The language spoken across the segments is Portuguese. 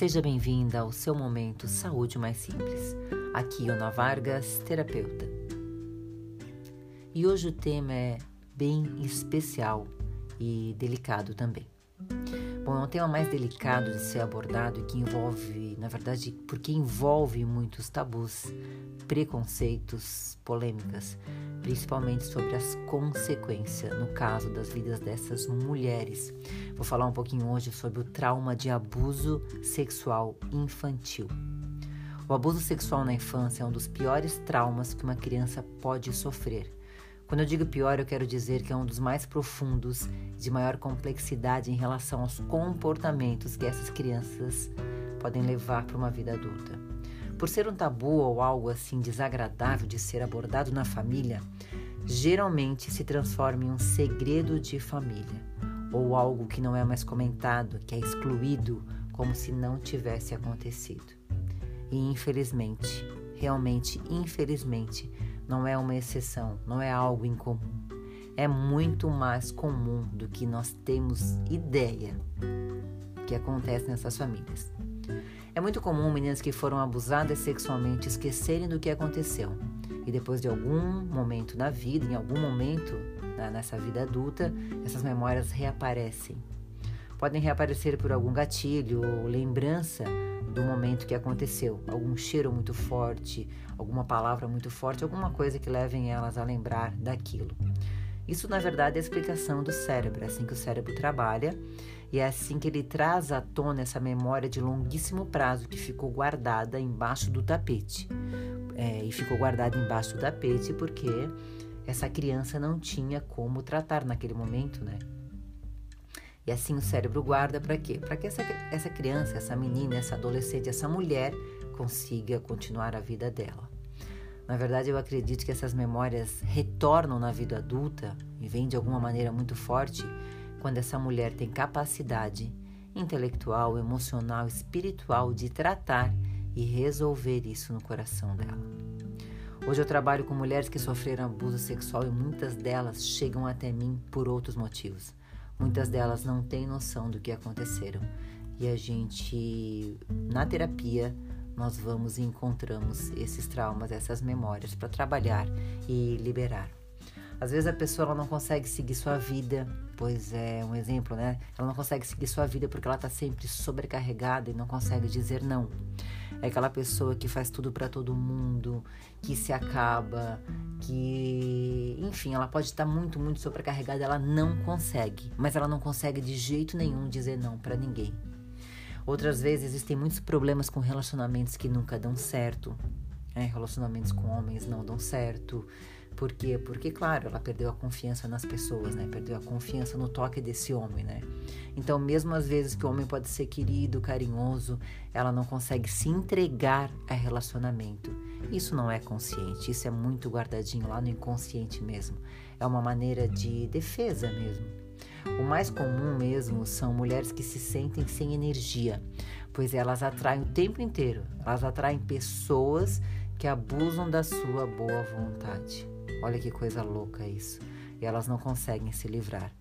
Seja bem-vinda ao seu momento Saúde Mais Simples. Aqui, Ana Vargas, terapeuta. E hoje o tema é bem especial e delicado também. Bom, é um tema mais delicado de ser abordado e que envolve, na verdade, porque envolve muitos tabus, preconceitos, polêmicas, principalmente sobre as consequências no caso das vidas dessas mulheres. Vou falar um pouquinho hoje sobre o trauma de abuso sexual infantil. O abuso sexual na infância é um dos piores traumas que uma criança pode sofrer quando eu digo pior, eu quero dizer que é um dos mais profundos, de maior complexidade em relação aos comportamentos que essas crianças podem levar para uma vida adulta. Por ser um tabu ou algo assim desagradável de ser abordado na família, geralmente se transforma em um segredo de família, ou algo que não é mais comentado, que é excluído, como se não tivesse acontecido. E infelizmente, realmente infelizmente, não é uma exceção, não é algo incomum. É muito mais comum do que nós temos ideia que acontece nessas famílias. É muito comum meninas que foram abusadas sexualmente esquecerem do que aconteceu e depois de algum momento na vida, em algum momento nessa vida adulta, essas memórias reaparecem. Podem reaparecer por algum gatilho ou lembrança do momento que aconteceu, algum cheiro muito forte, alguma palavra muito forte, alguma coisa que levem elas a lembrar daquilo. Isso, na verdade, é a explicação do cérebro, é assim que o cérebro trabalha e é assim que ele traz à tona essa memória de longuíssimo prazo que ficou guardada embaixo do tapete. É, e ficou guardada embaixo do tapete porque essa criança não tinha como tratar naquele momento, né? E assim o cérebro guarda para quê? Para que essa, essa criança, essa menina, essa adolescente, essa mulher consiga continuar a vida dela. Na verdade, eu acredito que essas memórias retornam na vida adulta e vêm de alguma maneira muito forte quando essa mulher tem capacidade intelectual, emocional, espiritual de tratar e resolver isso no coração dela. Hoje eu trabalho com mulheres que sofreram abuso sexual e muitas delas chegam até mim por outros motivos. Muitas delas não têm noção do que aconteceram. E a gente, na terapia, nós vamos e encontramos esses traumas, essas memórias para trabalhar e liberar. Às vezes a pessoa não consegue seguir sua vida, pois é um exemplo, né? Ela não consegue seguir sua vida porque ela está sempre sobrecarregada e não consegue dizer não. É aquela pessoa que faz tudo para todo mundo, que se acaba, que, enfim, ela pode estar muito, muito sobrecarregada, ela não consegue, mas ela não consegue de jeito nenhum dizer não para ninguém. Outras vezes existem muitos problemas com relacionamentos que nunca dão certo. É, relacionamentos com homens não dão certo. Por quê? Porque, claro, ela perdeu a confiança nas pessoas, né? Perdeu a confiança no toque desse homem, né? Então, mesmo às vezes que o homem pode ser querido, carinhoso, ela não consegue se entregar a relacionamento. Isso não é consciente, isso é muito guardadinho lá no inconsciente mesmo. É uma maneira de defesa mesmo. O mais comum mesmo são mulheres que se sentem sem energia, pois elas atraem o tempo inteiro, elas atraem pessoas que abusam da sua boa vontade. Olha que coisa louca isso. E elas não conseguem se livrar.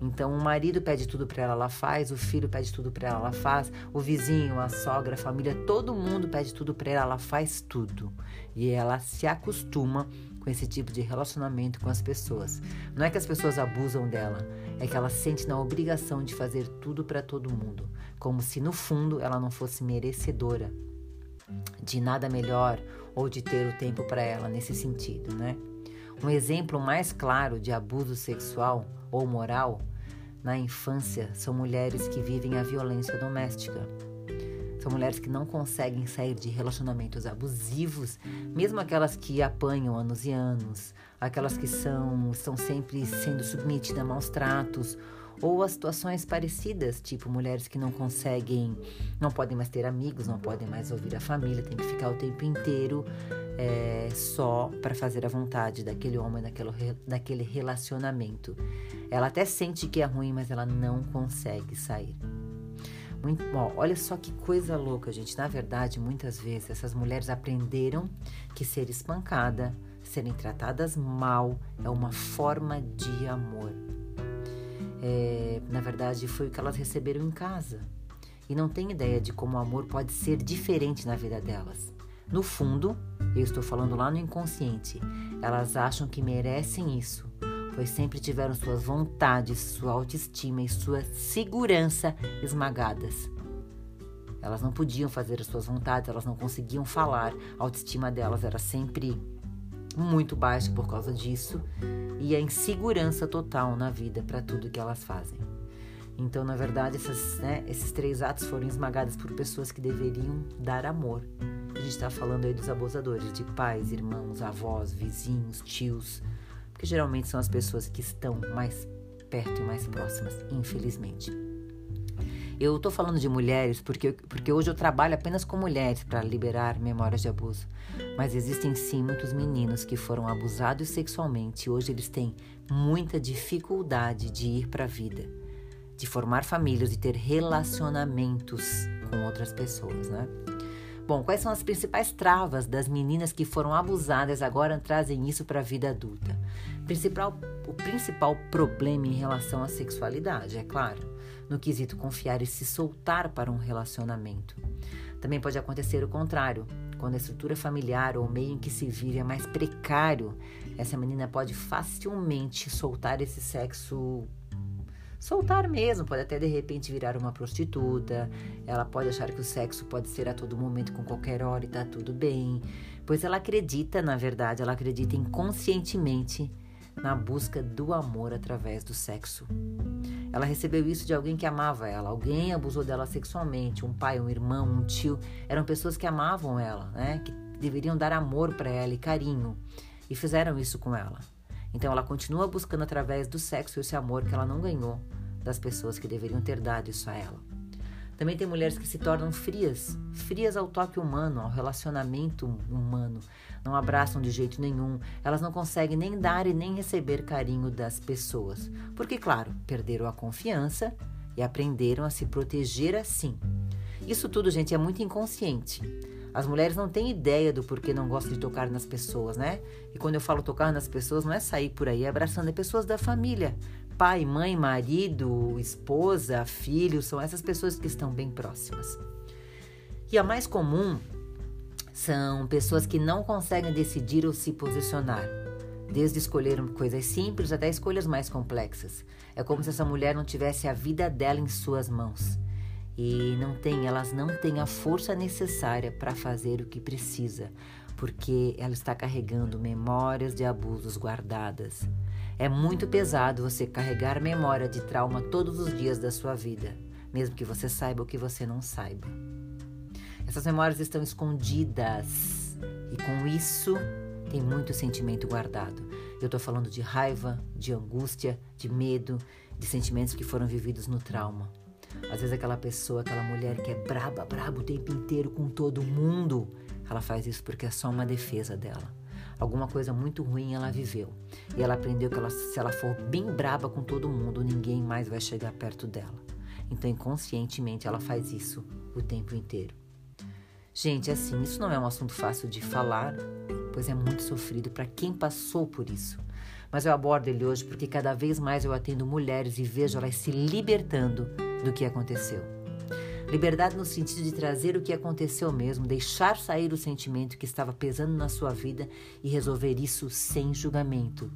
Então, o marido pede tudo para ela, ela faz, o filho pede tudo para ela, ela faz, o vizinho, a sogra, a família, todo mundo pede tudo para ela, ela faz tudo. E ela se acostuma com esse tipo de relacionamento com as pessoas. Não é que as pessoas abusam dela, é que ela sente na obrigação de fazer tudo para todo mundo, como se no fundo ela não fosse merecedora de nada melhor ou de ter o tempo para ela nesse sentido, né? Um exemplo mais claro de abuso sexual ou moral na infância são mulheres que vivem a violência doméstica. São mulheres que não conseguem sair de relacionamentos abusivos, mesmo aquelas que apanham anos e anos, aquelas que são, estão sempre sendo submetidas a maus tratos ou situações parecidas, tipo mulheres que não conseguem, não podem mais ter amigos, não podem mais ouvir a família, tem que ficar o tempo inteiro é, só para fazer a vontade daquele homem, daquele, daquele relacionamento. Ela até sente que é ruim, mas ela não consegue sair. Muito, olha só que coisa louca, gente. Na verdade, muitas vezes essas mulheres aprenderam que ser espancada, serem tratadas mal, é uma forma de amor é, na verdade, foi o que elas receberam em casa. e não têm ideia de como o amor pode ser diferente na vida delas. No fundo, eu estou falando lá no inconsciente, elas acham que merecem isso, pois sempre tiveram suas vontades, sua autoestima e sua segurança esmagadas. Elas não podiam fazer as suas vontades, elas não conseguiam falar, a autoestima delas era sempre muito baixa por causa disso e a insegurança total na vida para tudo que elas fazem. Então, na verdade, essas, né, esses três atos foram esmagados por pessoas que deveriam dar amor. A gente está falando aí dos abusadores, de pais, irmãos, avós, vizinhos, tios, porque geralmente são as pessoas que estão mais perto e mais próximas, infelizmente. Eu estou falando de mulheres porque, porque hoje eu trabalho apenas com mulheres para liberar memórias de abuso. Mas existem sim muitos meninos que foram abusados sexualmente e hoje eles têm muita dificuldade de ir para a vida, de formar famílias, de ter relacionamentos com outras pessoas, né? Bom, quais são as principais travas das meninas que foram abusadas agora trazem isso para a vida adulta? Principal, o principal problema em relação à sexualidade, é claro no quesito confiar e se soltar para um relacionamento. Também pode acontecer o contrário, quando a estrutura familiar ou o meio em que se vive é mais precário, essa menina pode facilmente soltar esse sexo soltar mesmo, pode até de repente virar uma prostituta. Ela pode achar que o sexo pode ser a todo momento, com qualquer hora e tá tudo bem, pois ela acredita, na verdade, ela acredita inconscientemente na busca do amor através do sexo. Ela recebeu isso de alguém que amava ela. Alguém abusou dela sexualmente, um pai, um irmão, um tio. Eram pessoas que amavam ela, né? Que deveriam dar amor para ela e carinho. E fizeram isso com ela. Então ela continua buscando através do sexo esse amor que ela não ganhou das pessoas que deveriam ter dado isso a ela. Também tem mulheres que se tornam frias, frias ao toque humano, ao relacionamento humano. Não abraçam de jeito nenhum, elas não conseguem nem dar e nem receber carinho das pessoas. Porque, claro, perderam a confiança e aprenderam a se proteger assim. Isso tudo, gente, é muito inconsciente. As mulheres não têm ideia do porquê não gostam de tocar nas pessoas, né? E quando eu falo tocar nas pessoas, não é sair por aí abraçando, é pessoas da família pai, mãe, marido, esposa, filho, são essas pessoas que estão bem próximas. E a mais comum são pessoas que não conseguem decidir ou se posicionar, desde escolher coisas simples até escolhas mais complexas. É como se essa mulher não tivesse a vida dela em suas mãos. E não tem, elas não têm a força necessária para fazer o que precisa, porque ela está carregando memórias de abusos guardadas. É muito pesado você carregar memória de trauma todos os dias da sua vida, mesmo que você saiba o que você não saiba. Essas memórias estão escondidas e com isso tem muito sentimento guardado. Eu estou falando de raiva, de angústia, de medo, de sentimentos que foram vividos no trauma. Às vezes aquela pessoa, aquela mulher que é braba, braba o tempo inteiro com todo mundo, ela faz isso porque é só uma defesa dela alguma coisa muito ruim ela viveu. E ela aprendeu que ela, se ela for bem braba com todo mundo, ninguém mais vai chegar perto dela. Então, inconscientemente, ela faz isso o tempo inteiro. Gente, assim, isso não é um assunto fácil de falar, pois é muito sofrido para quem passou por isso. Mas eu abordo ele hoje porque cada vez mais eu atendo mulheres e vejo elas se libertando do que aconteceu. Liberdade no sentido de trazer o que aconteceu mesmo, deixar sair o sentimento que estava pesando na sua vida e resolver isso sem julgamento.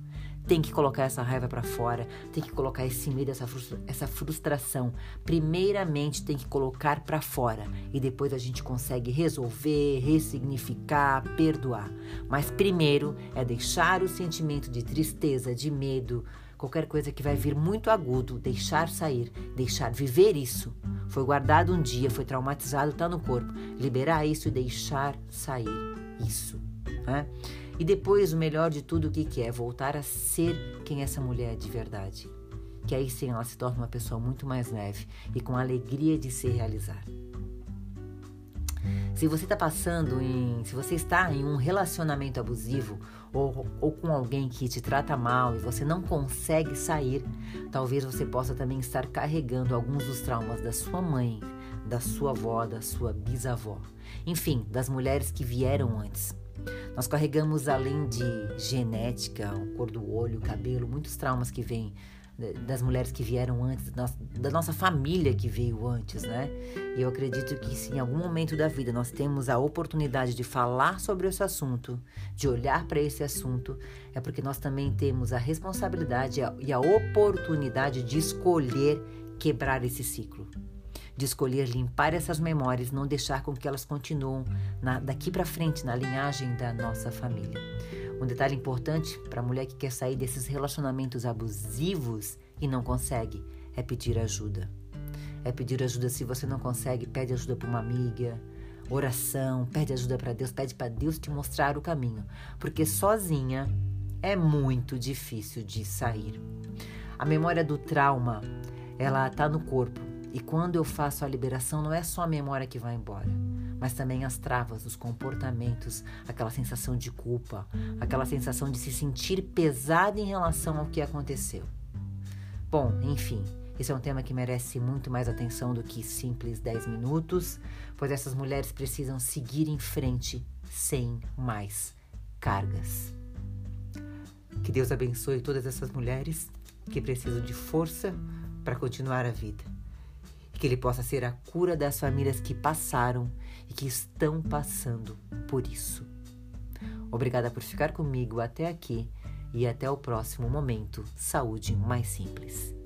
Tem que colocar essa raiva para fora, tem que colocar esse medo, essa, frustra essa frustração. Primeiramente tem que colocar para fora e depois a gente consegue resolver, ressignificar, perdoar. Mas primeiro é deixar o sentimento de tristeza, de medo, qualquer coisa que vai vir muito agudo, deixar sair, deixar viver isso. Foi guardado um dia, foi traumatizado, está no corpo. Liberar isso e deixar sair isso. Né? E depois, o melhor de tudo, o que, que é? Voltar a ser quem essa mulher é de verdade. Que aí sim ela se torna uma pessoa muito mais leve e com alegria de se realizar. Se você está passando em. Se você está em um relacionamento abusivo ou, ou com alguém que te trata mal e você não consegue sair, talvez você possa também estar carregando alguns dos traumas da sua mãe, da sua avó, da sua bisavó. Enfim, das mulheres que vieram antes. Nós carregamos, além de genética, cor do olho, cabelo, muitos traumas que vêm das mulheres que vieram antes, da nossa família que veio antes, né? E eu acredito que se em algum momento da vida nós temos a oportunidade de falar sobre esse assunto, de olhar para esse assunto, é porque nós também temos a responsabilidade e a oportunidade de escolher quebrar esse ciclo. De escolher limpar essas memórias, não deixar com que elas continuem na, daqui para frente na linhagem da nossa família. Um detalhe importante para a mulher que quer sair desses relacionamentos abusivos e não consegue é pedir ajuda. É pedir ajuda se você não consegue, pede ajuda para uma amiga, oração, pede ajuda para Deus, pede para Deus te mostrar o caminho, porque sozinha é muito difícil de sair. A memória do trauma, ela está no corpo, e quando eu faço a liberação, não é só a memória que vai embora mas também as travas, os comportamentos, aquela sensação de culpa, aquela sensação de se sentir pesado em relação ao que aconteceu. Bom, enfim, esse é um tema que merece muito mais atenção do que simples 10 minutos, pois essas mulheres precisam seguir em frente sem mais cargas. Que Deus abençoe todas essas mulheres que precisam de força para continuar a vida e que Ele possa ser a cura das famílias que passaram e que estão passando por isso. Obrigada por ficar comigo até aqui e até o próximo momento Saúde Mais Simples.